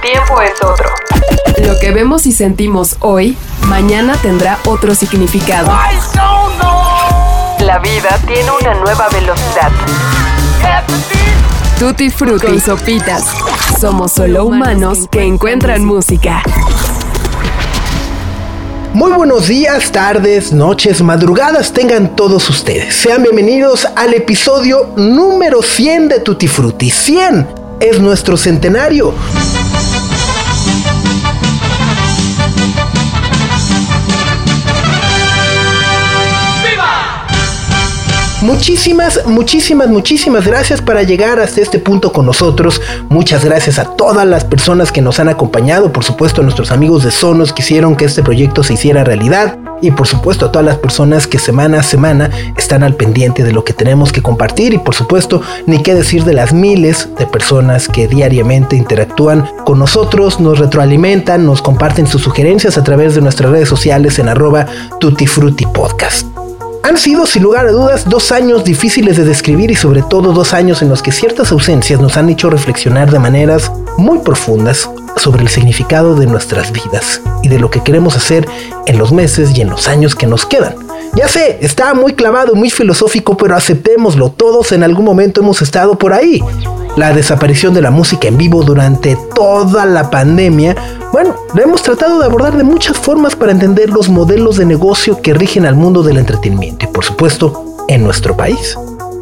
tiempo es otro. Lo que vemos y sentimos hoy, mañana tendrá otro significado. La vida tiene una nueva velocidad. Tutti Frutti y Sopitas. Somos solo humanos que encuentran música. Muy buenos días, tardes, noches, madrugadas tengan todos ustedes. Sean bienvenidos al episodio número 100 de Tutti Frutti. 100 es nuestro centenario. Muchísimas, muchísimas, muchísimas gracias para llegar hasta este punto con nosotros. Muchas gracias a todas las personas que nos han acompañado, por supuesto a nuestros amigos de Sonos que hicieron que este proyecto se hiciera realidad y por supuesto a todas las personas que semana a semana están al pendiente de lo que tenemos que compartir y por supuesto ni qué decir de las miles de personas que diariamente interactúan con nosotros, nos retroalimentan, nos comparten sus sugerencias a través de nuestras redes sociales en arroba tutifrutipodcast. Han sido, sin lugar a dudas, dos años difíciles de describir y sobre todo dos años en los que ciertas ausencias nos han hecho reflexionar de maneras muy profundas sobre el significado de nuestras vidas y de lo que queremos hacer en los meses y en los años que nos quedan. Ya sé, está muy clavado, muy filosófico, pero aceptémoslo, todos en algún momento hemos estado por ahí. La desaparición de la música en vivo durante toda la pandemia bueno, lo hemos tratado de abordar de muchas formas para entender los modelos de negocio que rigen al mundo del entretenimiento y por supuesto en nuestro país.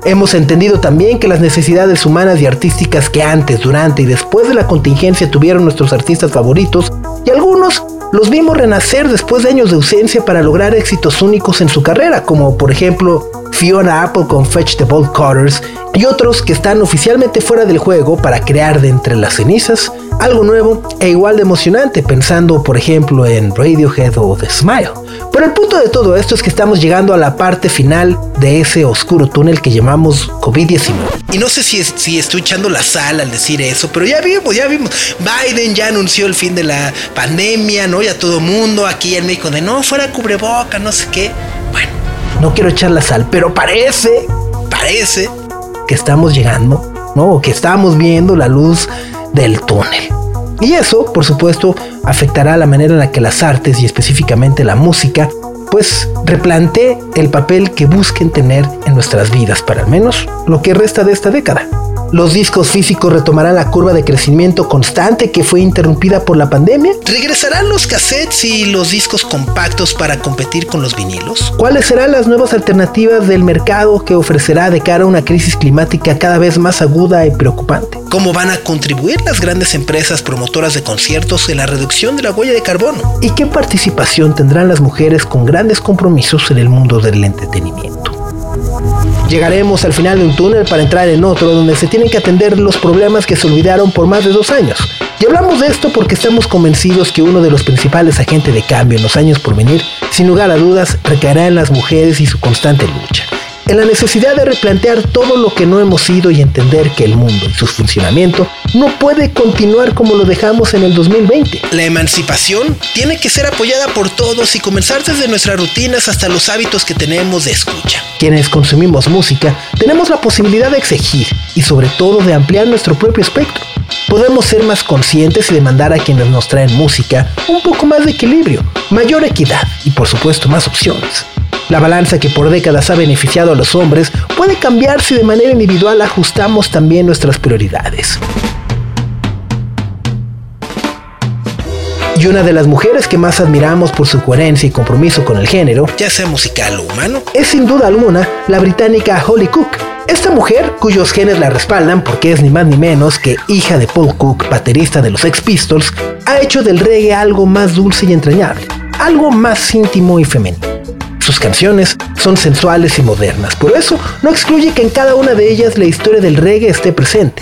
Hemos entendido también que las necesidades humanas y artísticas que antes, durante y después de la contingencia tuvieron nuestros artistas favoritos y algunos los vimos renacer después de años de ausencia para lograr éxitos únicos en su carrera, como por ejemplo Fiona Apple con Fetch the Bolt Cutters y otros que están oficialmente fuera del juego para crear de entre las cenizas algo nuevo e igual de emocionante, pensando por ejemplo en Radiohead o The Smile. Pero el punto de todo esto es que estamos llegando a la parte final de ese oscuro túnel que llamamos COVID-19. Y no sé si, si estoy echando la sal al decir eso, pero ya vimos, ya vimos. Biden ya anunció el fin de la pandemia, ¿no? Ya todo mundo aquí en México de no, fuera cubreboca, no sé qué. Bueno, no quiero echar la sal, pero parece, parece que estamos llegando, ¿no? que estamos viendo la luz del túnel. Y eso, por supuesto, afectará la manera en la que las artes y específicamente la música, pues replantee el papel que busquen tener en nuestras vidas para al menos lo que resta de esta década. Los discos físicos retomarán la curva de crecimiento constante que fue interrumpida por la pandemia. ¿Regresarán los cassettes y los discos compactos para competir con los vinilos? ¿Cuáles serán las nuevas alternativas del mercado que ofrecerá de cara a una crisis climática cada vez más aguda y preocupante? ¿Cómo van a contribuir las grandes empresas promotoras de conciertos en la reducción de la huella de carbono? ¿Y qué participación tendrán las mujeres con grandes compromisos en el mundo del entretenimiento? Llegaremos al final de un túnel para entrar en otro donde se tienen que atender los problemas que se olvidaron por más de dos años. Y hablamos de esto porque estamos convencidos que uno de los principales agentes de cambio en los años por venir, sin lugar a dudas, recaerá en las mujeres y su constante lucha en la necesidad de replantear todo lo que no hemos sido y entender que el mundo y su funcionamiento no puede continuar como lo dejamos en el 2020. La emancipación tiene que ser apoyada por todos y comenzar desde nuestras rutinas hasta los hábitos que tenemos de escucha. Quienes consumimos música tenemos la posibilidad de exigir y sobre todo de ampliar nuestro propio espectro. Podemos ser más conscientes y demandar a quienes nos traen música un poco más de equilibrio, mayor equidad y por supuesto más opciones. La balanza que por décadas ha beneficiado a los hombres puede cambiar si de manera individual ajustamos también nuestras prioridades. Y una de las mujeres que más admiramos por su coherencia y compromiso con el género, ya sea musical o humano, es sin duda alguna la británica Holly Cook. Esta mujer, cuyos genes la respaldan porque es ni más ni menos que hija de Paul Cook, baterista de los Ex Pistols, ha hecho del reggae algo más dulce y entrañable, algo más íntimo y femenino. Canciones son sensuales y modernas, por eso no excluye que en cada una de ellas la historia del reggae esté presente.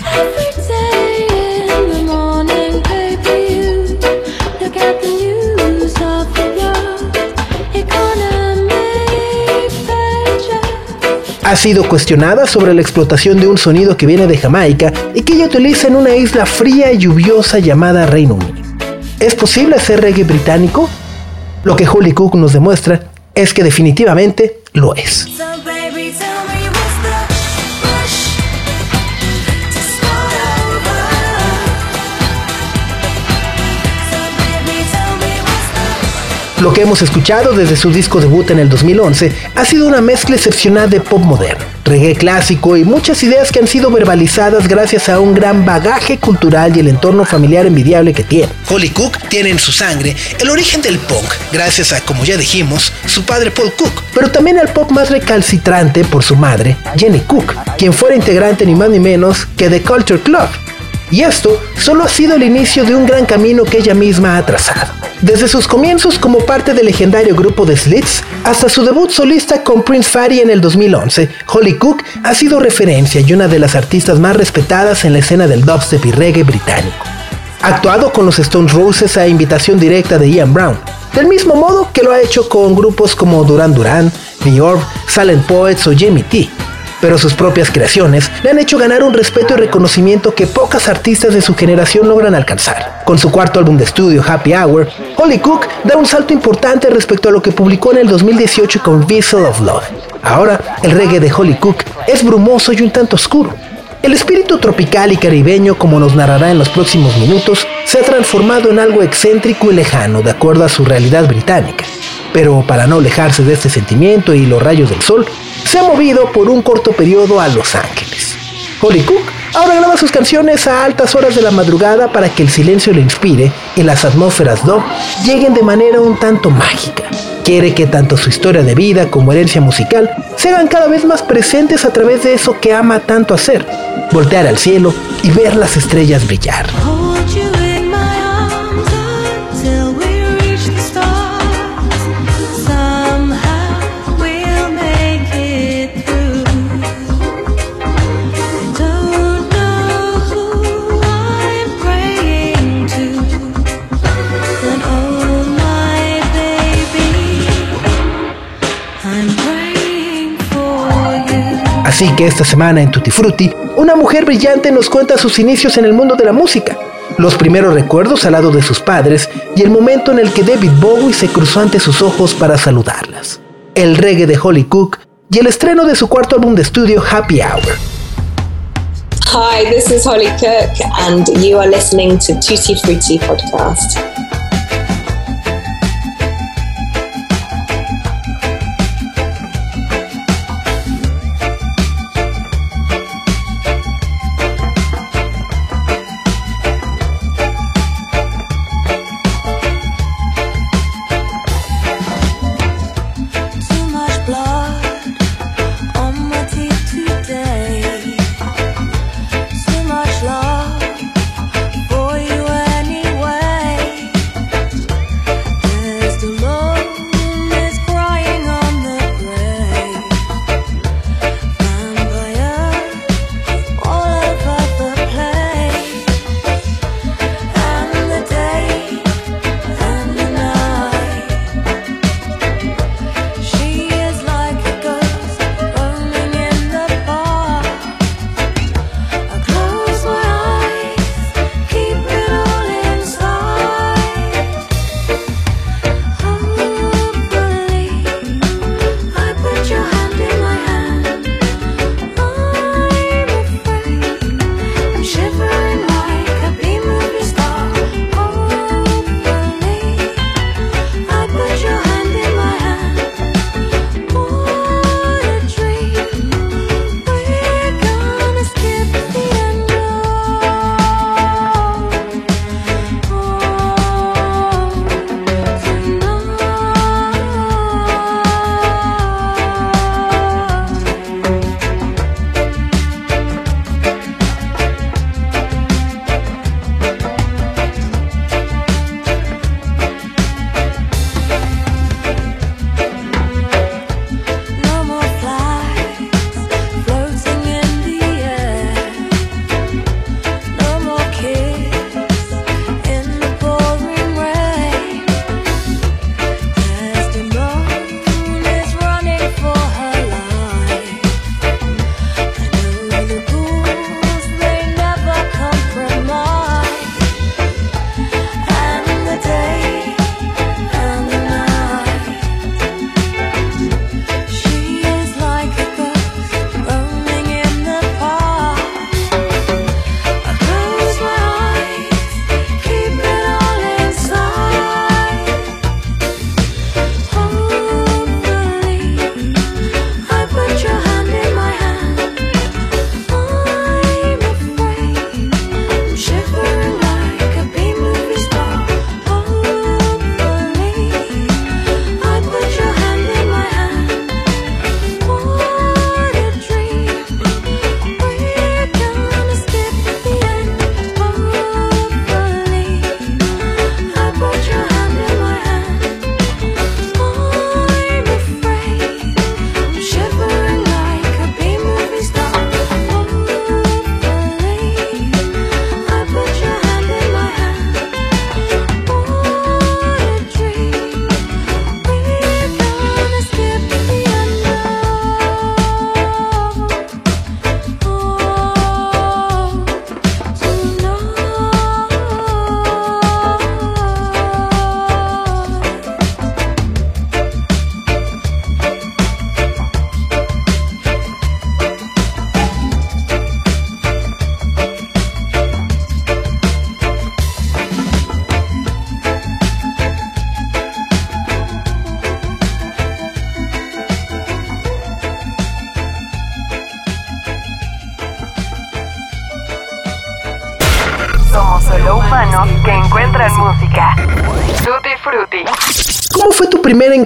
ha sido cuestionada sobre la explotación de un sonido que viene de Jamaica y que ella utiliza en una isla fría y lluviosa llamada Reino Unido. ¿Es posible hacer reggae británico? Lo que Holly Cook nos demuestra es que definitivamente lo es. Lo que hemos escuchado desde su disco debut en el 2011 ha sido una mezcla excepcional de pop moderno, reggae clásico y muchas ideas que han sido verbalizadas gracias a un gran bagaje cultural y el entorno familiar envidiable que tiene. Holly Cook tiene en su sangre el origen del punk, gracias a, como ya dijimos, su padre Paul Cook, pero también al pop más recalcitrante por su madre, Jenny Cook, quien fuera integrante ni más ni menos que The Culture Club, y esto solo ha sido el inicio de un gran camino que ella misma ha trazado. Desde sus comienzos como parte del legendario grupo de Slits hasta su debut solista con Prince Fatty en el 2011, Holly Cook ha sido referencia y una de las artistas más respetadas en la escena del dubstep y reggae británico. Ha actuado con los Stone Roses a invitación directa de Ian Brown, del mismo modo que lo ha hecho con grupos como Duran Duran, The Orb, Silent Poets o Jimmy T pero sus propias creaciones le han hecho ganar un respeto y reconocimiento que pocas artistas de su generación logran alcanzar. Con su cuarto álbum de estudio, Happy Hour, Holly Cook da un salto importante respecto a lo que publicó en el 2018 con Vessel of Love. Ahora, el reggae de Holly Cook es brumoso y un tanto oscuro. El espíritu tropical y caribeño, como nos narrará en los próximos minutos, se ha transformado en algo excéntrico y lejano de acuerdo a su realidad británica. Pero para no alejarse de este sentimiento y los rayos del sol, se ha movido por un corto periodo a Los Ángeles. Holly Cook ahora graba sus canciones a altas horas de la madrugada para que el silencio le inspire y las atmósferas dub lleguen de manera un tanto mágica. Quiere que tanto su historia de vida como herencia musical se hagan cada vez más presentes a través de eso que ama tanto hacer, voltear al cielo y ver las estrellas brillar. Así que esta semana en Tutti Frutti, una mujer brillante nos cuenta sus inicios en el mundo de la música, los primeros recuerdos al lado de sus padres y el momento en el que David Bowie se cruzó ante sus ojos para saludarlas. El reggae de Holly Cook y el estreno de su cuarto álbum de estudio Happy Hour. Hi, this is Holly Cook and you are listening to Tutti Frutti podcast.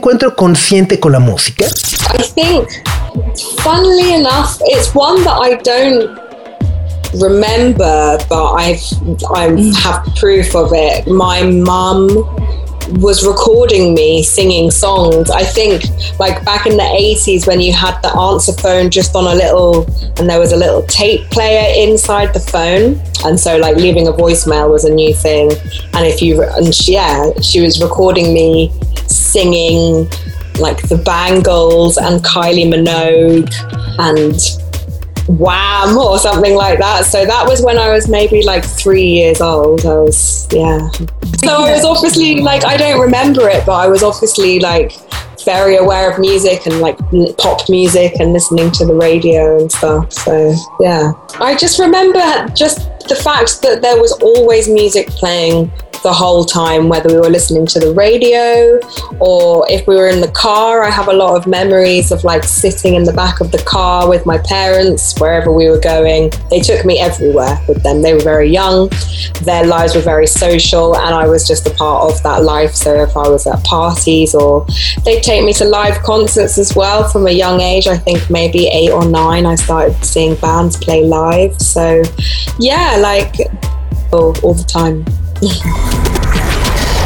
Encuentro consciente con la música? I think, funnily enough, it's one that I don't remember, but I've I have proof of it. My mum was recording me singing songs. I think like back in the 80s when you had the answer phone just on a little and there was a little tape player inside the phone and so like leaving a voicemail was a new thing and if you and she, yeah, she was recording me singing like the Bangles and Kylie Minogue and Wham or something like that. So that was when I was maybe like three years old. I was, yeah. So I was obviously like, I don't remember it, but I was obviously like very aware of music and like pop music and listening to the radio and stuff. So yeah. I just remember just the fact that there was always music playing the whole time, whether we were listening to the radio or if we were in the car. I have a lot of memories of like sitting in the back of the car with my parents wherever we were going. They took me everywhere with them. They were very young, their lives were very social, and I was just a part of that life. So if I was at parties or they'd take me to live concerts as well from a young age, I think maybe eight or nine, I started seeing bands play live. So yeah, like all, the time.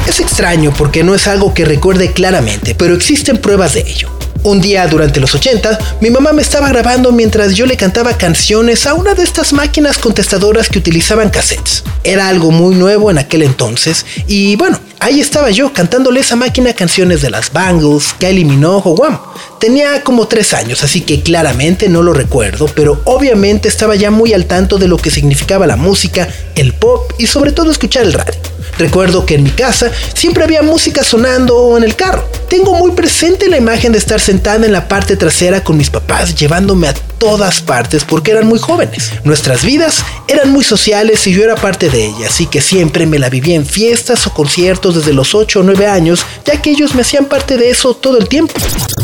Es extraño porque no es algo que recuerde claramente, pero existen pruebas de ello. Un día durante los 80, mi mamá me estaba grabando mientras yo le cantaba canciones a una de estas máquinas contestadoras que utilizaban cassettes. Era algo muy nuevo en aquel entonces y bueno, ahí estaba yo cantándole esa máquina canciones de las Bangles, Kylie Minogue o Wham. Tenía como tres años, así que claramente no lo recuerdo, pero obviamente estaba ya muy al tanto de lo que significaba la música, el pop y sobre todo escuchar el radio. Recuerdo que en mi casa siempre había música sonando en el carro. Tengo muy presente la imagen de estar sentada en la parte trasera con mis papás llevándome a todas partes porque eran muy jóvenes. Nuestras vidas eran muy sociales y yo era parte de ellas, así que siempre me la vivía en fiestas o conciertos desde los 8 o 9 años, ya que ellos me hacían parte de eso todo el tiempo.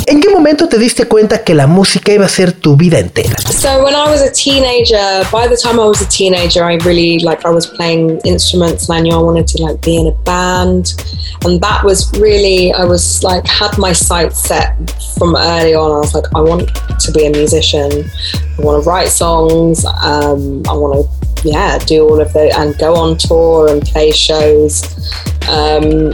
¿En qué momento te diste cuenta que la música iba a ser tu vida entera? So when I was a teenager, by the time I was a teenager, I really like I was playing instruments and I knew I wanted to like be in a band. And that was really I was like had my sights set from early on. I was like, I want to be a musician. I want to write songs. Um, I want to, yeah, do all of the and go on tour and play shows. Um,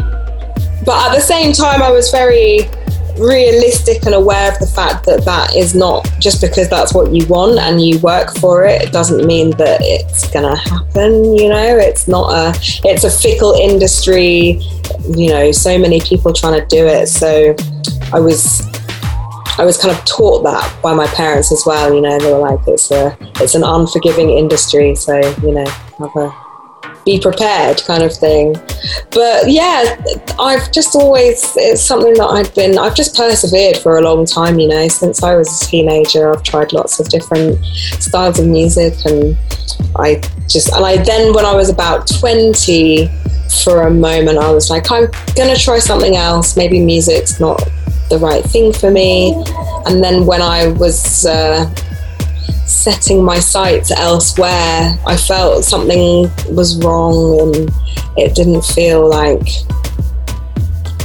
but at the same time, I was very realistic and aware of the fact that that is not just because that's what you want and you work for it it doesn't mean that it's gonna happen you know it's not a it's a fickle industry you know so many people trying to do it so i was I was kind of taught that by my parents as well. You know, they were like, "It's a, it's an unforgiving industry, so you know, have a be prepared kind of thing." But yeah, I've just always it's something that I've been I've just persevered for a long time. You know, since I was a teenager, I've tried lots of different styles of music, and I just and I then when I was about twenty. For a moment, I was like, I'm gonna try something else. Maybe music's not the right thing for me. And then when I was uh, setting my sights elsewhere, I felt something was wrong and it didn't feel like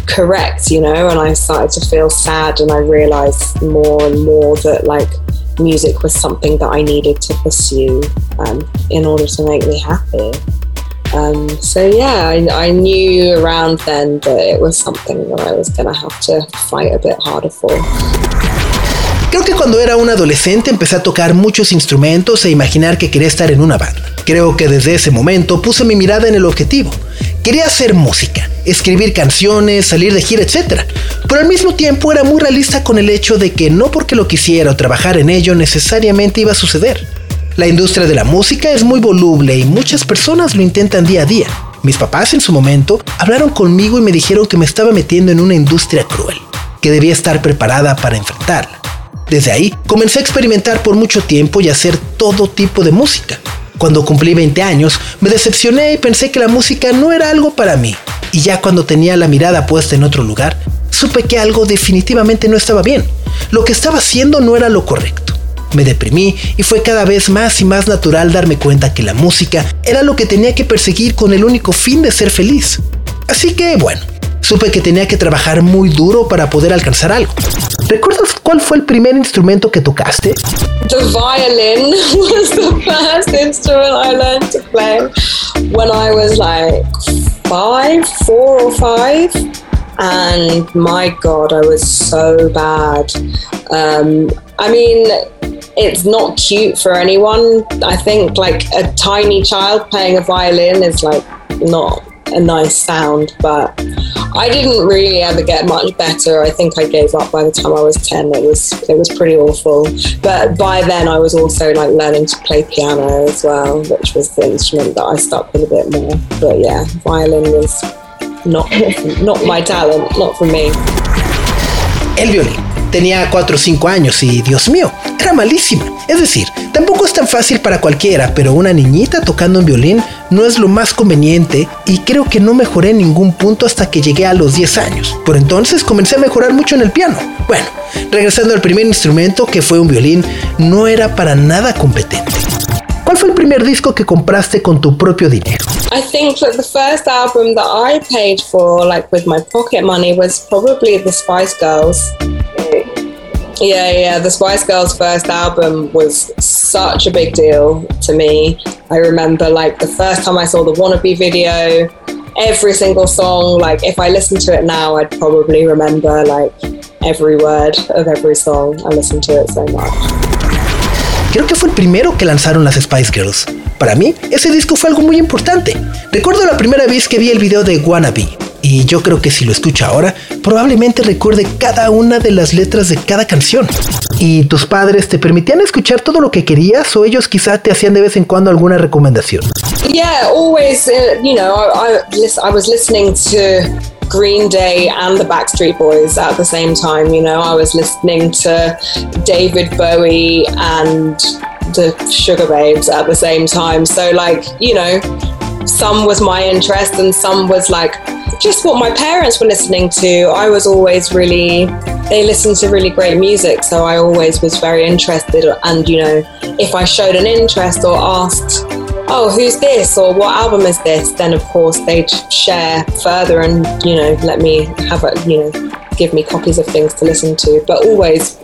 correct, you know. And I started to feel sad, and I realized more and more that like music was something that I needed to pursue um, in order to make me happy. Um, so yeah, I, I, knew around then that it was something that I was going to have to fight a bit harder for. Creo que cuando era un adolescente empecé a tocar muchos instrumentos e imaginar que quería estar en una banda. Creo que desde ese momento puse mi mirada en el objetivo. Quería hacer música, escribir canciones, salir de gira, etc. Pero al mismo tiempo era muy realista con el hecho de que no porque lo quisiera o trabajar en ello necesariamente iba a suceder. La industria de la música es muy voluble y muchas personas lo intentan día a día. Mis papás en su momento hablaron conmigo y me dijeron que me estaba metiendo en una industria cruel, que debía estar preparada para enfrentarla. Desde ahí comencé a experimentar por mucho tiempo y hacer todo tipo de música. Cuando cumplí 20 años, me decepcioné y pensé que la música no era algo para mí. Y ya cuando tenía la mirada puesta en otro lugar, supe que algo definitivamente no estaba bien. Lo que estaba haciendo no era lo correcto. me deprimí y fue cada vez más y más natural darme cuenta que la música era lo que tenía que perseguir con el único fin de ser feliz. Así que bueno, supe que tenía que trabajar muy duro para poder alcanzar algo. ¿Recuerdas cuál fue el primer instrumento que tocaste? The violin was the first instrument I learned to play when I was like five, four or five. And my God, I was so bad. Um, I mean, it's not cute for anyone. I think like a tiny child playing a violin is like not a nice sound, but I didn't really ever get much better. I think I gave up by the time I was 10. It was it was pretty awful. But by then I was also like learning to play piano as well, which was the instrument that I stuck with a bit more. But yeah, violin was not not my talent, not for me. El violín. Tenía 4 o 5 años y, Dios mío, era malísima. Es decir, tampoco es tan fácil para cualquiera, pero una niñita tocando un violín no es lo más conveniente y creo que no mejoré en ningún punto hasta que llegué a los 10 años. Por entonces comencé a mejorar mucho en el piano. Bueno, regresando al primer instrumento que fue un violín, no era para nada competente. ¿Cuál fue el primer disco que compraste con tu propio dinero? I think that the first album that I paid for, like with my pocket money, was probably the Spice Girls. Yeah, yeah. The Spice Girls' first album was such a big deal to me. I remember, like, the first time I saw the Wannabe video, every single song, like, if I listened to it now, I'd probably remember, like, every word of every song. I listened to it so much. Creo que fue el primero que lanzaron las Spice Girls. Para mí, ese disco fue algo muy importante. Recuerdo la primera vez que vi el video de Wannabe, y yo creo que si lo escucha ahora, probablemente recuerde cada una de las letras de cada canción. ¿Y tus padres te permitían escuchar todo lo que querías o ellos quizá te hacían de vez en cuando alguna recomendación? Yeah, always, uh, you know, I, I, I was listening to Green Day and the Backstreet Boys at the same time. You know, I was listening to David Bowie and the Sugar Babes at the same time. So, like, you know, some was my interest and some was like just what my parents were listening to. I was always really, they listened to really great music, so I always was very interested. And, you know, if I showed an interest or asked, oh, who's this or what album is this, then of course they'd share further and, you know, let me have a, you know, give me copies of things to listen to, but always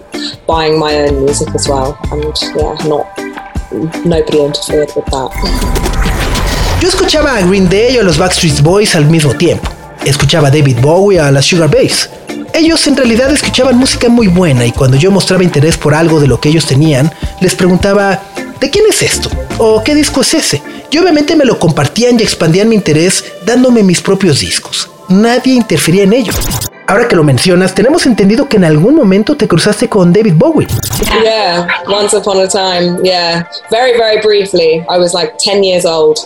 buying my own music as well. And yeah, not, nobody interfered with that. Yo escuchaba a Green Day o los Backstreet Boys al mismo tiempo. Escuchaba a David Bowie a las Sugar Bass. Ellos en realidad escuchaban música muy buena y cuando yo mostraba interés por algo de lo que ellos tenían, les preguntaba, ¿de quién es esto? ¿O qué disco es ese? Y obviamente me lo compartían y expandían mi interés dándome mis propios discos. Nadie interfería en ello. Ahora que lo mencionas, tenemos entendido que en algún momento te cruzaste con David Bowie. Yeah, once upon a time. Yeah, very very briefly. I was like 10 years old.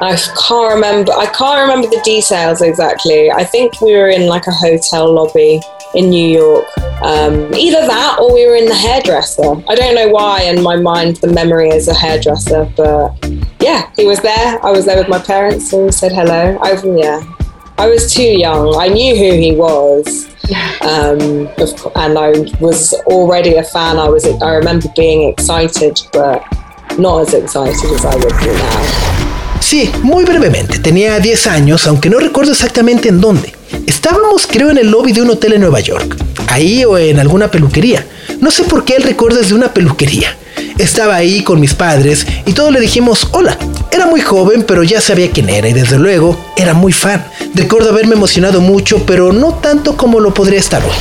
I can't remember. I can't remember the details exactly. I think we were in like a hotel lobby in New York. Um, either that or we were in the hairdresser. I don't know why in my mind the memory is a hairdresser, but yeah, he was there. I was there with my parents and we said hello. I, yeah, I was too young. I knew who he was. Um, and I was already a fan. I was. I remember being excited, but not as excited as I would be now. Sí, muy brevemente. Tenía 10 años, aunque no recuerdo exactamente en dónde. Estábamos, creo, en el lobby de un hotel en Nueva York. Ahí o en alguna peluquería. No sé por qué él recuerda de una peluquería. Estaba ahí con mis padres y todos le dijimos hola. Era muy joven, pero ya sabía quién era y desde luego era muy fan. Recuerdo haberme emocionado mucho, pero no tanto como lo podría estar hoy.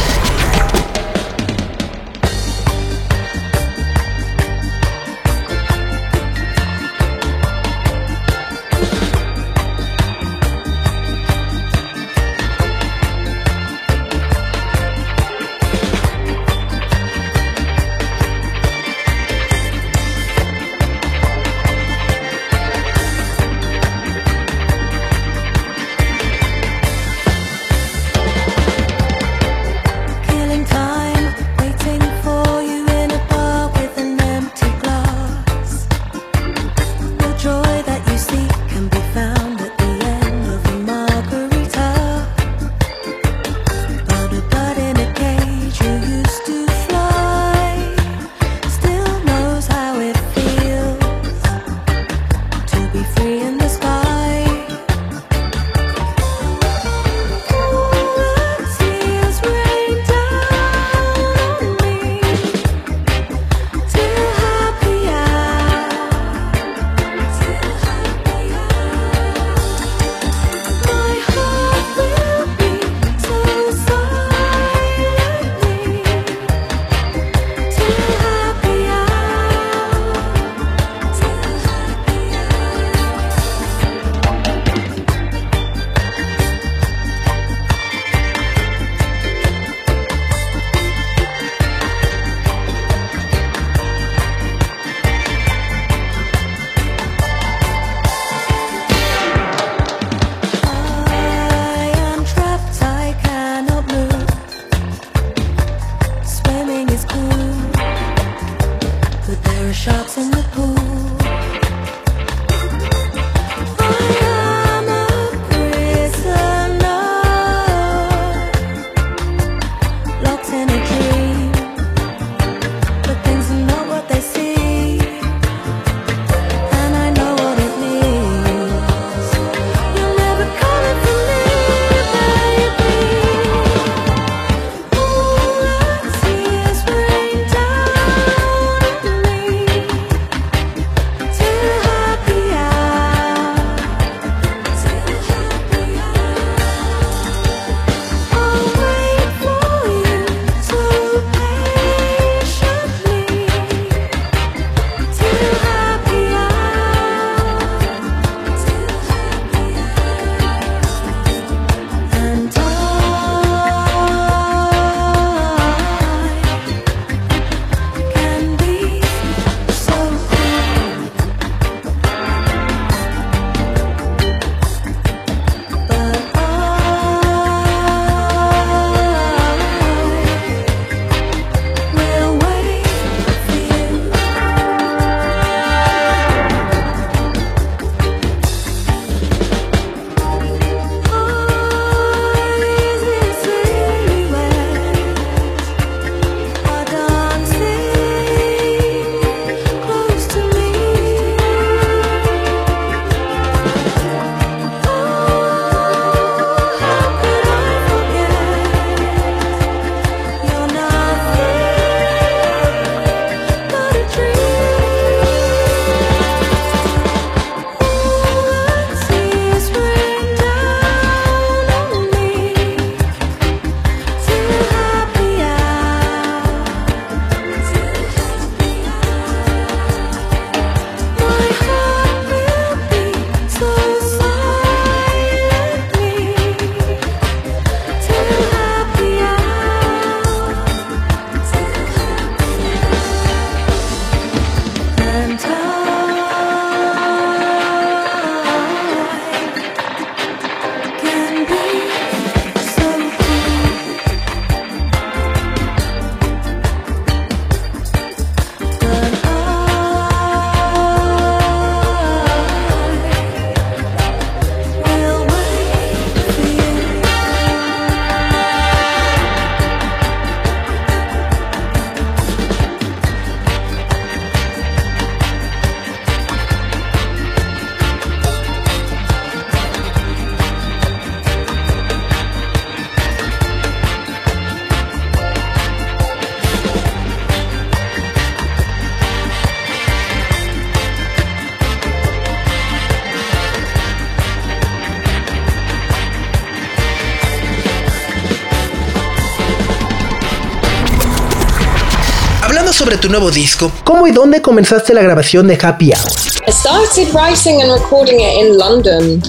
Sobre tu nuevo disco. ¿Cómo y dónde comenzaste la grabación de Happy Hour? I started writing and recording it in London,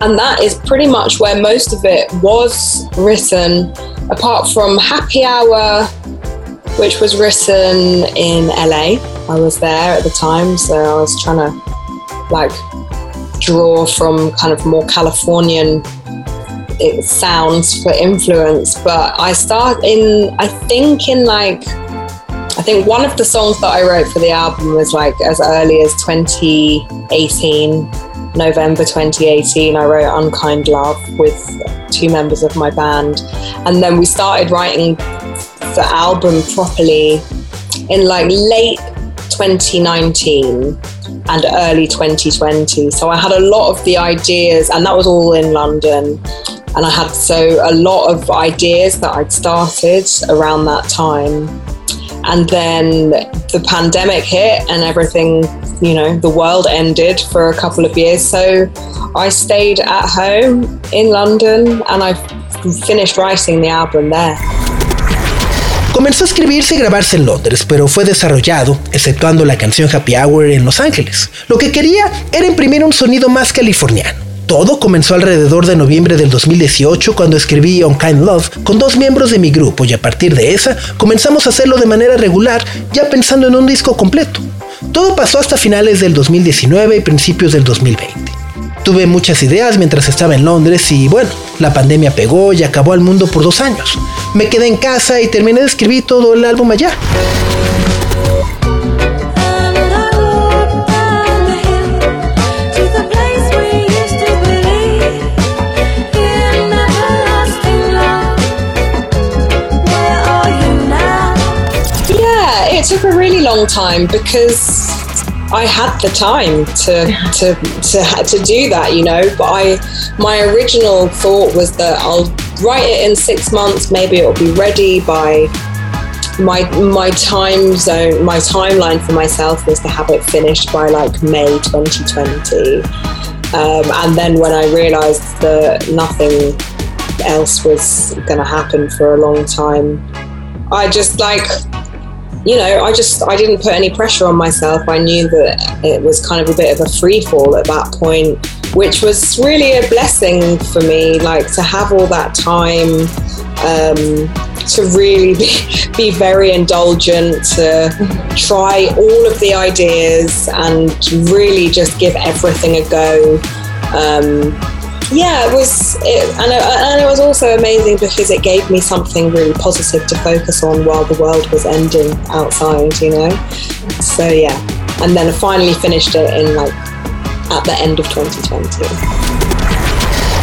and that is pretty much where most of it was written, apart from Happy Hour, which was written in LA. I was there at the time, so I was trying to like draw from kind of more Californian it sounds for influence, but I start in, I think, in like, I think one of the songs that I wrote for the album was like as early as 2018, November 2018. I wrote Unkind Love with two members of my band. And then we started writing the album properly in like late 2019 and early 2020. So I had a lot of the ideas, and that was all in London. And I had so a lot of ideas that I'd started around that time. And then the pandemic hit and everything, you know, the world ended for a couple of years. So I stayed at home in London and I finished writing the album there. Comenzó a escribirse y grabarse en Londres, pero fue desarrollado, exceptuando la canción Happy Hour en Los Ángeles. Lo que quería era imprimir un sonido más californiano. Todo comenzó alrededor de noviembre del 2018 cuando escribí On Kind Love con dos miembros de mi grupo y a partir de esa comenzamos a hacerlo de manera regular ya pensando en un disco completo. Todo pasó hasta finales del 2019 y principios del 2020. Tuve muchas ideas mientras estaba en Londres y bueno, la pandemia pegó y acabó al mundo por dos años. Me quedé en casa y terminé de escribir todo el álbum allá. Long time because I had the time to to to to do that, you know. But I, my original thought was that I'll write it in six months. Maybe it'll be ready by my my time zone. My timeline for myself was to have it finished by like May 2020. Um, and then when I realised that nothing else was going to happen for a long time, I just like you know, I just I didn't put any pressure on myself. I knew that it was kind of a bit of a free fall at that point, which was really a blessing for me. Like to have all that time um, to really be, be very indulgent, to try all of the ideas and really just give everything a go. Um, yeah, it was, it, and, it, and it was also amazing because it gave me something really positive to focus on while the world was ending outside, you know. So yeah, and then I finally finished it in like at the end of 2020.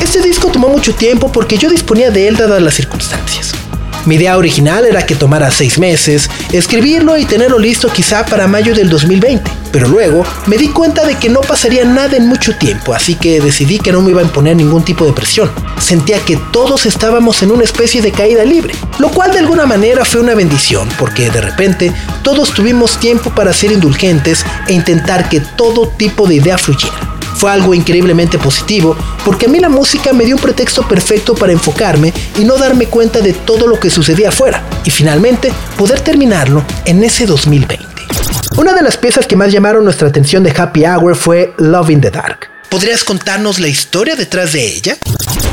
Este disco tomó mucho tiempo porque yo disponía de él dadas las circunstancias. Mi idea original era que tomara seis meses, escribirlo y tenerlo listo quizá para mayo del 2020, pero luego me di cuenta de que no pasaría nada en mucho tiempo, así que decidí que no me iba a imponer ningún tipo de presión. Sentía que todos estábamos en una especie de caída libre, lo cual de alguna manera fue una bendición, porque de repente todos tuvimos tiempo para ser indulgentes e intentar que todo tipo de idea fluyera. Fue algo increíblemente positivo porque a mí la música me dio un pretexto perfecto para enfocarme y no darme cuenta de todo lo que sucedía afuera y finalmente poder terminarlo en ese 2020. Una de las piezas que más llamaron nuestra atención de Happy Hour fue Love in the Dark. ¿Podrías contarnos la historia detrás de ella?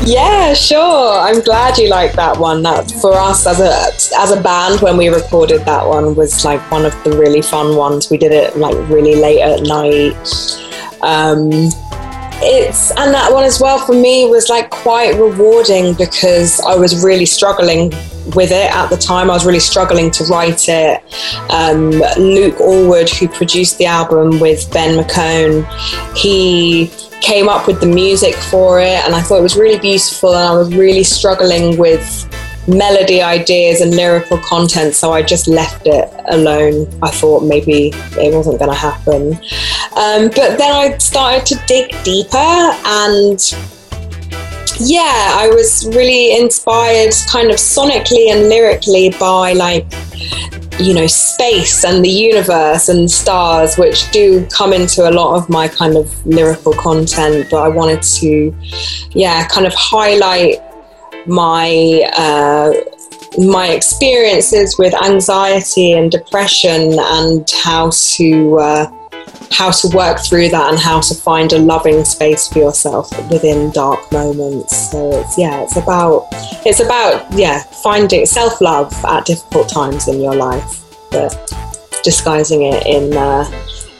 Yeah, sure. I'm glad you like that one. That for us as a as a band when we recorded that one was like one of the really fun ones. We did it like really late at night. Um, it's and that one as well for me was like quite rewarding because I was really struggling with it at the time. I was really struggling to write it. Um, Luke Allwood, who produced the album with Ben McCone, he came up with the music for it, and I thought it was really beautiful. And I was really struggling with melody ideas and lyrical content, so I just left it alone. I thought maybe it wasn't going to happen. Um, but then I started to dig deeper and yeah, I was really inspired kind of sonically and lyrically by like you know space and the universe and stars which do come into a lot of my kind of lyrical content but i wanted to yeah kind of highlight my uh, my experiences with anxiety and depression and how to uh, how to work through that and how to find a loving space for yourself within dark moments. So it's yeah, it's about it's about yeah finding self love at difficult times in your life, but disguising it in uh,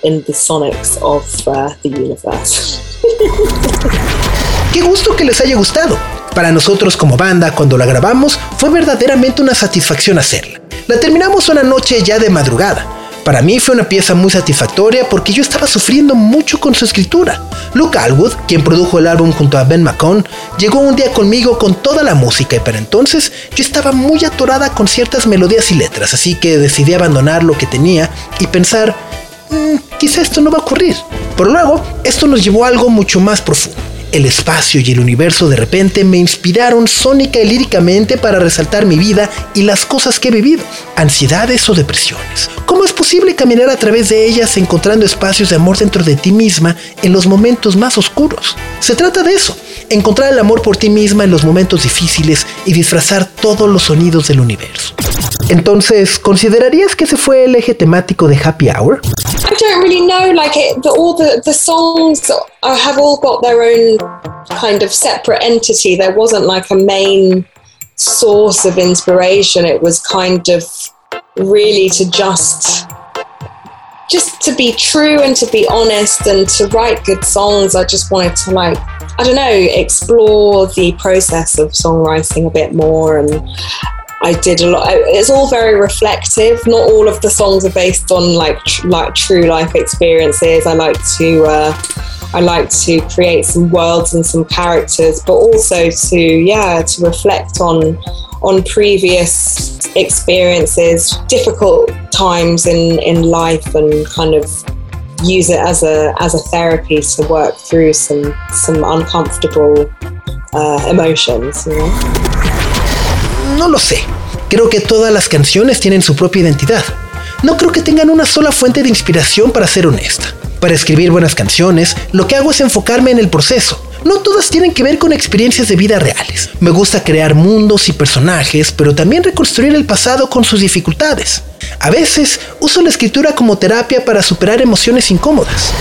in the sonics of uh, the universe. Qué gusto que les haya gustado. Para nosotros como banda, cuando la grabamos, fue verdaderamente una satisfacción hacerla. La terminamos una noche ya de madrugada. Para mí fue una pieza muy satisfactoria porque yo estaba sufriendo mucho con su escritura. Luke Alwood, quien produjo el álbum junto a Ben McCone, llegó un día conmigo con toda la música y para entonces yo estaba muy atorada con ciertas melodías y letras, así que decidí abandonar lo que tenía y pensar, mm, quizá esto no va a ocurrir. Pero luego, esto nos llevó a algo mucho más profundo el espacio y el universo de repente me inspiraron sónica y líricamente para resaltar mi vida y las cosas que he vivido, ansiedades o depresiones. ¿Cómo es posible caminar a través de ellas encontrando espacios de amor dentro de ti misma en los momentos más oscuros? Se trata de eso, encontrar el amor por ti misma en los momentos difíciles y disfrazar todos los sonidos del universo. Entonces, ¿considerarías que ese fue el eje temático de Happy Hour? I don't really know. Like it, the, all the the songs have all got their own kind of separate entity. There wasn't like a main source of inspiration. It was kind of really to just just to be true and to be honest and to write good songs. I just wanted to like I don't know explore the process of songwriting a bit more and I did a lot. It's all very reflective. Not all of the songs are based on like tr- like true life experiences. I like to uh, I like to create some worlds and some characters, but also to yeah to reflect on on previous experiences, difficult times in in life, and kind of use it as a as a therapy to work through some some uncomfortable uh, emotions. You know? No lo sé. Creo que todas las canciones tienen su propia identidad. No creo que tengan una sola fuente de inspiración para ser honesta. Para escribir buenas canciones, lo que hago es enfocarme en el proceso. No todas tienen que ver con experiencias de vida reales. Me gusta crear mundos y personajes, pero también reconstruir el pasado con sus dificultades. A veces uso la escritura como terapia para superar emociones incómodas.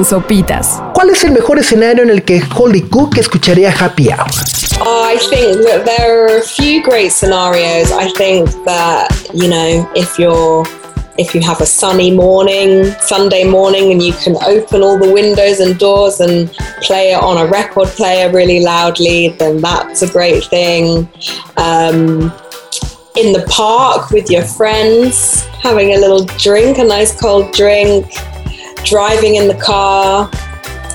Con sopitas. ¿Cuál es el mejor escenario en el que Holly Cook escucharía Happy Hour? I think that there are a few great scenarios. I think that, you know, if you're if you have a sunny morning, Sunday morning, and you can open all the windows and doors and play it on a record player really loudly, then that's a great thing. Um, in the park with your friends, having a little drink, a nice cold drink, driving in the car.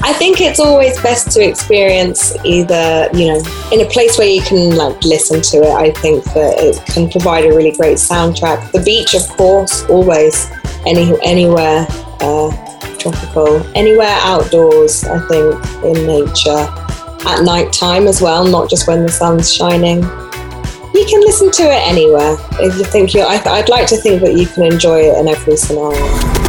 I think it's always best to experience either, you know, in a place where you can like listen to it. I think that it can provide a really great soundtrack. The beach, of course, always, any anywhere uh, tropical, anywhere outdoors. I think in nature, at night time as well, not just when the sun's shining. You can listen to it anywhere. If you think you, I, I'd like to think that you can enjoy it in every scenario.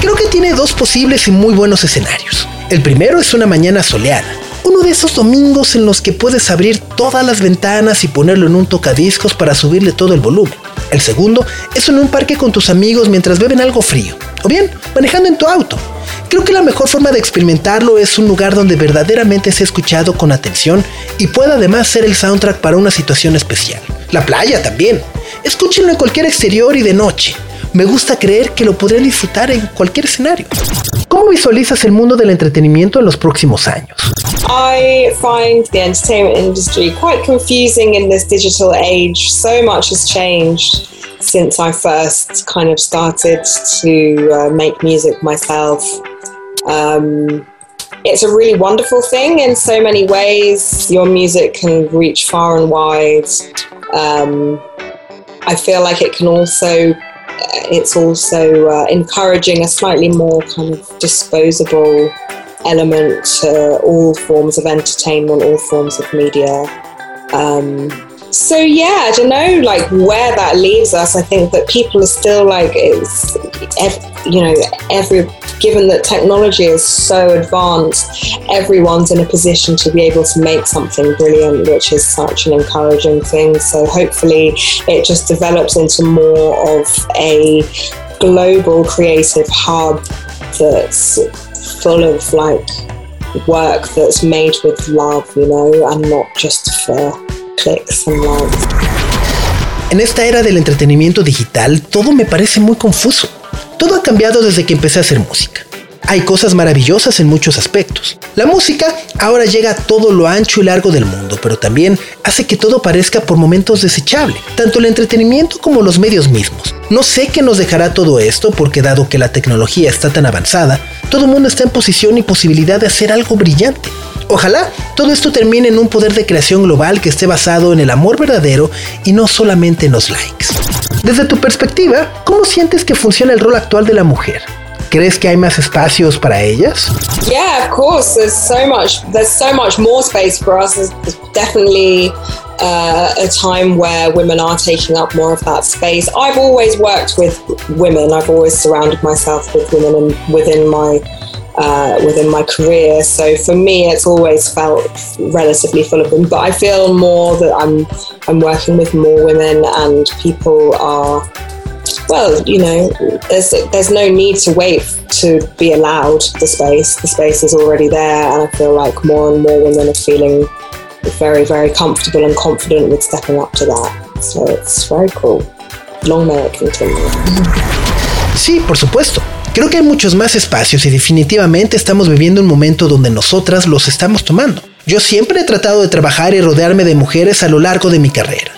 Creo que tiene dos posibles y muy buenos escenarios. El primero es una mañana soleada, uno de esos domingos en los que puedes abrir todas las ventanas y ponerlo en un tocadiscos para subirle todo el volumen. El segundo es en un parque con tus amigos mientras beben algo frío, o bien manejando en tu auto. Creo que la mejor forma de experimentarlo es un lugar donde verdaderamente sea escuchado con atención y pueda además ser el soundtrack para una situación especial. La playa también. Escúchenlo en cualquier exterior y de noche. Me gusta creer que lo podré disfrutar en cualquier escenario. ¿Cómo visualizas el mundo del entretenimiento en los próximos años? I find the entertainment industry quite confusing in this digital age. So much has changed since I first kind of started to uh, make music myself. Um, it's a really wonderful thing in so many ways. Your music can reach far and wide. Um, I feel like it can also it's also uh, encouraging a slightly more kind of disposable element to all forms of entertainment, all forms of media. Um, so yeah, I don't know, like where that leaves us. I think that people are still like it's, you know, every given that technology is so advanced, everyone's in a position to be able to make something brilliant, which is such an encouraging thing. So hopefully, it just develops into more of a global creative hub that's full of like work that's made with love, you know, and not just for clicks and likes. En esta era del entretenimiento digital, todo me parece muy confuso. Todo ha cambiado desde que empecé a hacer música. Hay cosas maravillosas en muchos aspectos. La música ahora llega a todo lo ancho y largo del mundo, pero también hace que todo parezca por momentos desechable, tanto el entretenimiento como los medios mismos. No sé qué nos dejará todo esto, porque dado que la tecnología está tan avanzada, todo el mundo está en posición y posibilidad de hacer algo brillante. Ojalá todo esto termine en un poder de creación global que esté basado en el amor verdadero y no solamente en los likes. Desde tu perspectiva, ¿cómo sientes que funciona el rol actual de la mujer? ¿Crees que hay más espacios para ellas? Yeah, of course. There's so much. There's so much more space for us. Definitely uh, a time where women are taking up more of that space. I've always worked with women. I've always surrounded myself with women and within my uh, within my career. So for me, it's always felt relatively full of them. But I feel more that I'm I'm working with more women, and people are. Well, you know, there's there's no need to wait to be allowed the space. The space is already there, and I feel like more and more women are feeling very, very comfortable and confident with stepping up to that. So it's very cool. Long may it continue. Sí, por supuesto. Creo que hay muchos más espacios y definitivamente estamos viviendo un momento donde nosotras los estamos tomando. Yo siempre he tratado de trabajar y rodearme de mujeres a lo largo de mi carrera.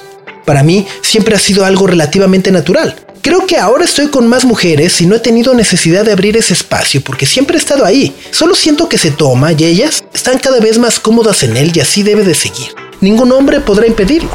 Para mí siempre ha sido algo relativamente natural. Creo que ahora estoy con más mujeres y no he tenido necesidad de abrir ese espacio porque siempre he estado ahí. Solo siento que se toma y ellas están cada vez más cómodas en él y así debe de seguir. Ningún hombre podrá impedirlo.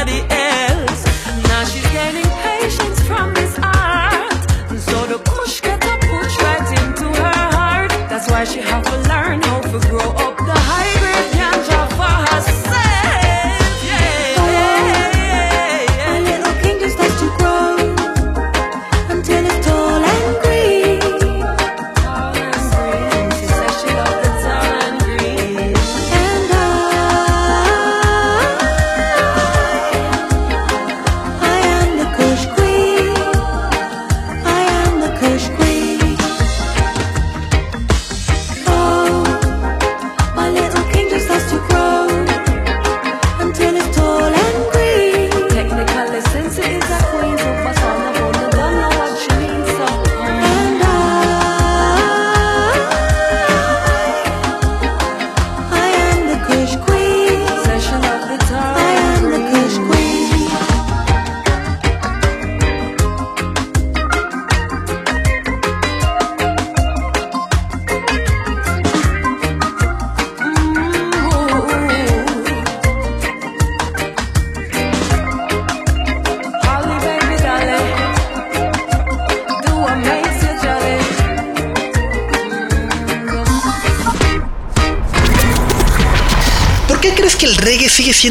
body. Eh.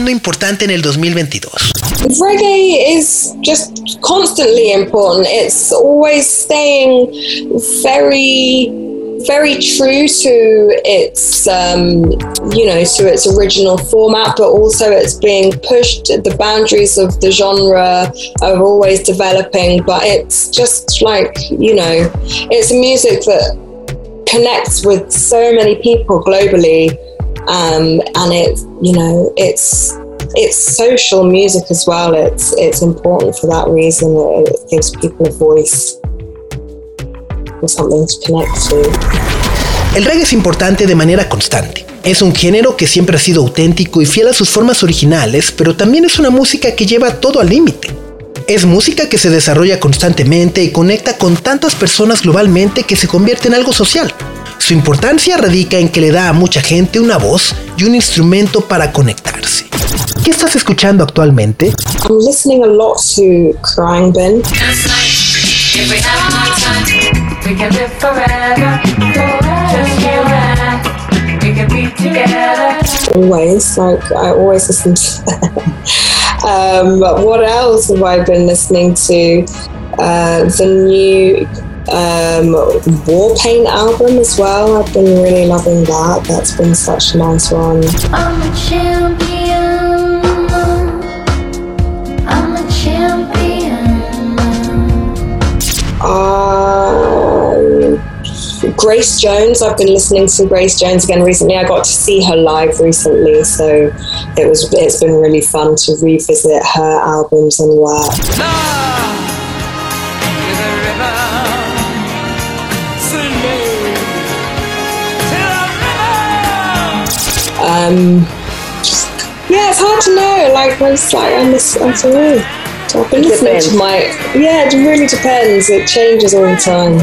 Siendo importante en el 2022? reggae is just constantly important. It's always staying very, very true to its, um, you know, to its original format, but also it's being pushed. The boundaries of the genre are always developing, but it's just like, you know, it's a music that connects with so many people globally. Um, and it, you know, it's it's social music as well. It's it's important for that reason. It, it gives people a voice and something to connect to. El reggae es importante de manera constante. Es un género que siempre ha sido auténtico y fiel a sus formas originales, pero también es una música que lleva todo al límite. Es música que se desarrolla constantemente y conecta con tantas personas globalmente que se convierte en algo social. Su importancia radica en que le da a mucha gente una voz y un instrumento para conectarse. ¿Qué estás escuchando actualmente? I'm listening a lot to Khruangbin. Just like if we have more time, we can live forever. Just you and I, we can be together. Always, like I always listen to that. um, but what else have I been listening to? Uh, the new um, Warpaint album as well. I've been really loving that. That's been such a nice one. I'm a champion. I'm a champion. Um, Grace Jones. I've been listening to Grace Jones again recently. I got to see her live recently, so it was. It's been really fun to revisit her albums and work. Um, yeah, it's hard to know. Like, I was like, I miss. I don't know. So I've been listening to my. Yeah, it really depends. It changes all the time.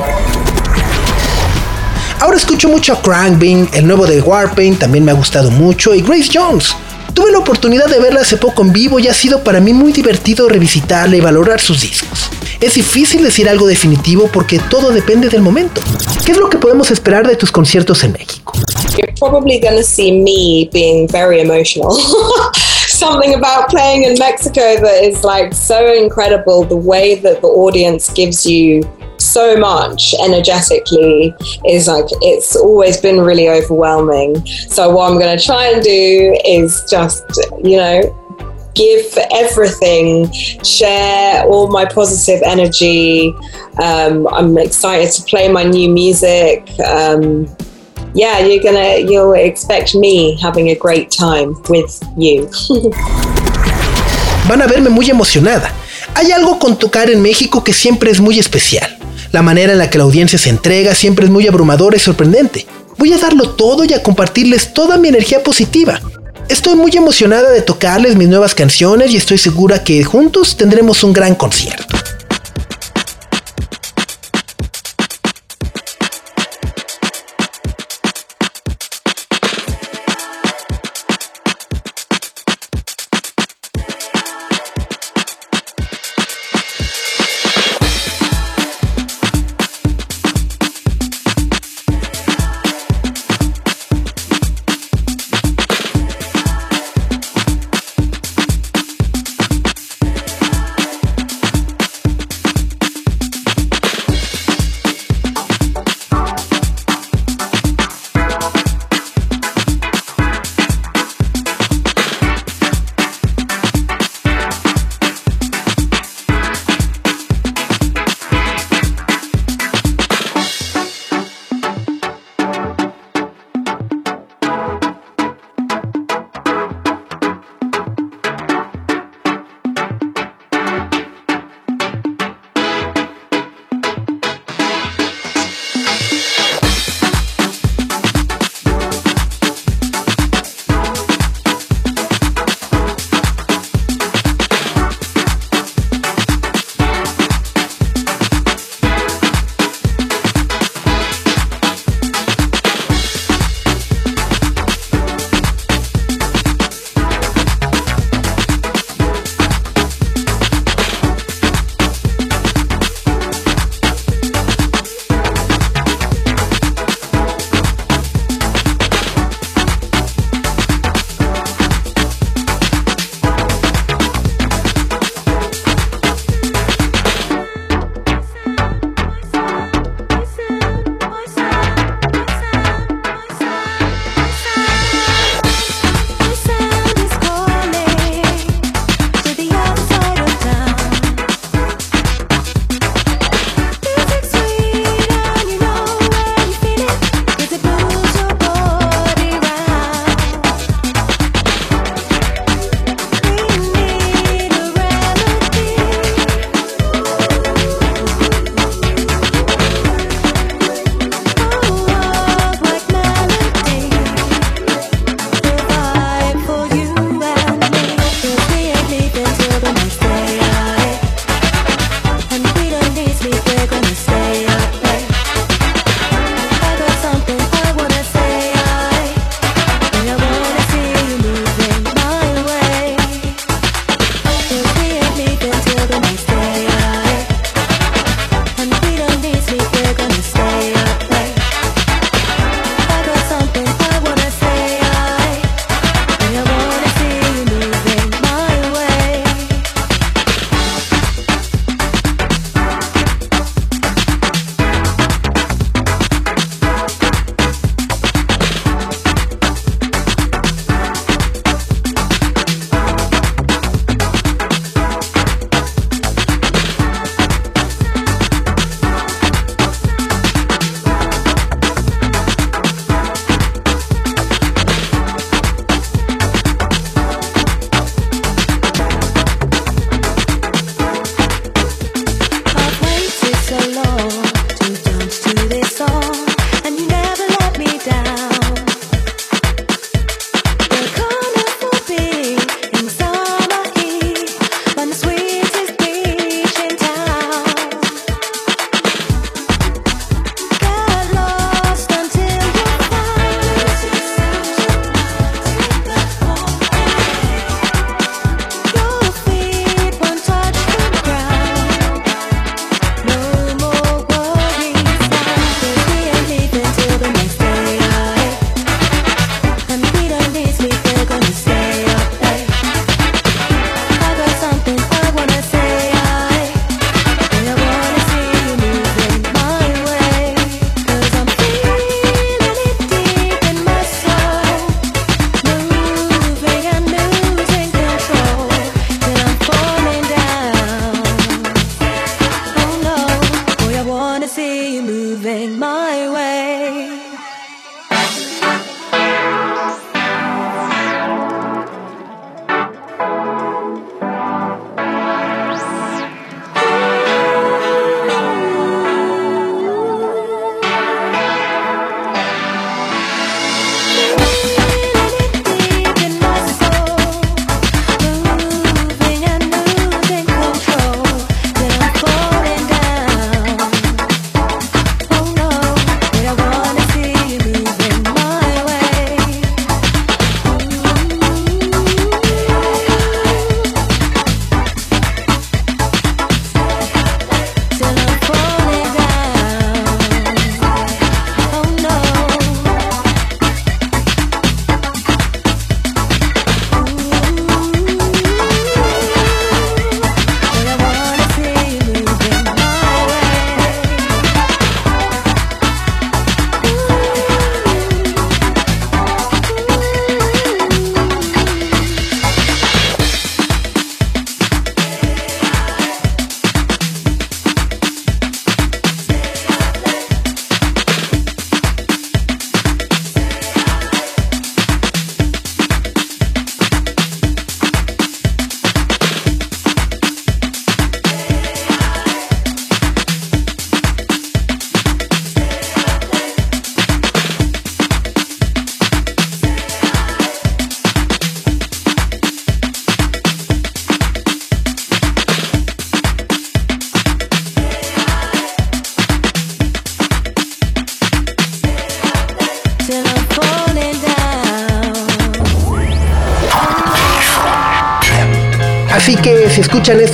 Ahora escucho mucho a Crankbin, el nuevo de Warpaint también me ha gustado mucho y Grace Jones. Tuve la oportunidad de verla hace poco en vivo y ha sido para mí muy divertido revisitarla y valorar sus discos. Es difícil decir algo definitivo porque todo depende del momento. ¿Qué es lo que podemos esperar de tus conciertos en México? You're probably going to see me being very emotional. Something about playing in Mexico that is like so incredible. The way that the audience gives you so much energetically is like it's always been really overwhelming. So what I'm going to try and do is just, you know, give everything, share all my positive energy. Um, I'm excited to play my new music. Um, yeah, you're gonna you'll expect me having a great time with you. Van a verme muy emocionada. Hay algo con tocar en México que siempre es muy especial. La manera en la que la audiencia se entrega siempre es muy abrumadora y sorprendente. Voy a darlo todo y a compartirles toda mi energía positiva. Estoy muy emocionada de tocarles mis nuevas canciones y estoy segura que juntos tendremos un gran concierto.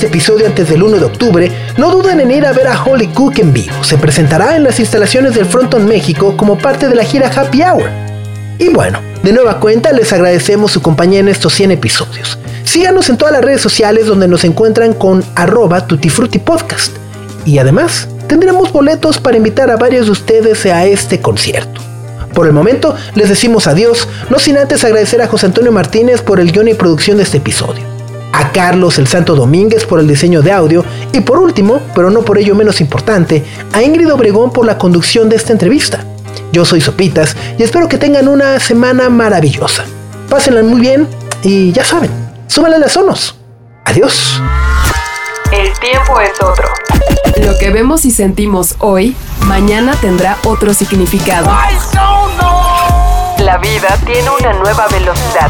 Este episodio antes del 1 de octubre, no duden en ir a ver a Holly Cook en vivo. Se presentará en las instalaciones del Fronton México como parte de la gira Happy Hour. Y bueno, de nueva cuenta les agradecemos su compañía en estos 100 episodios. Síganos en todas las redes sociales donde nos encuentran con arroba tutifrutipodcast. Y además, tendremos boletos para invitar a varios de ustedes a este concierto. Por el momento, les decimos adiós, no sin antes agradecer a José Antonio Martínez por el guion y producción de este episodio, a Carlos el Santo Domínguez por el diseño de audio y por último, pero no por ello menos importante, a Ingrid Obregón por la conducción de esta entrevista. Yo soy Sopitas y espero que tengan una semana maravillosa. Pásenla muy bien y ya saben, súbanle las sonos. Adiós. El tiempo es otro. Lo que vemos y sentimos hoy, mañana tendrá otro significado. La vida tiene una nueva velocidad.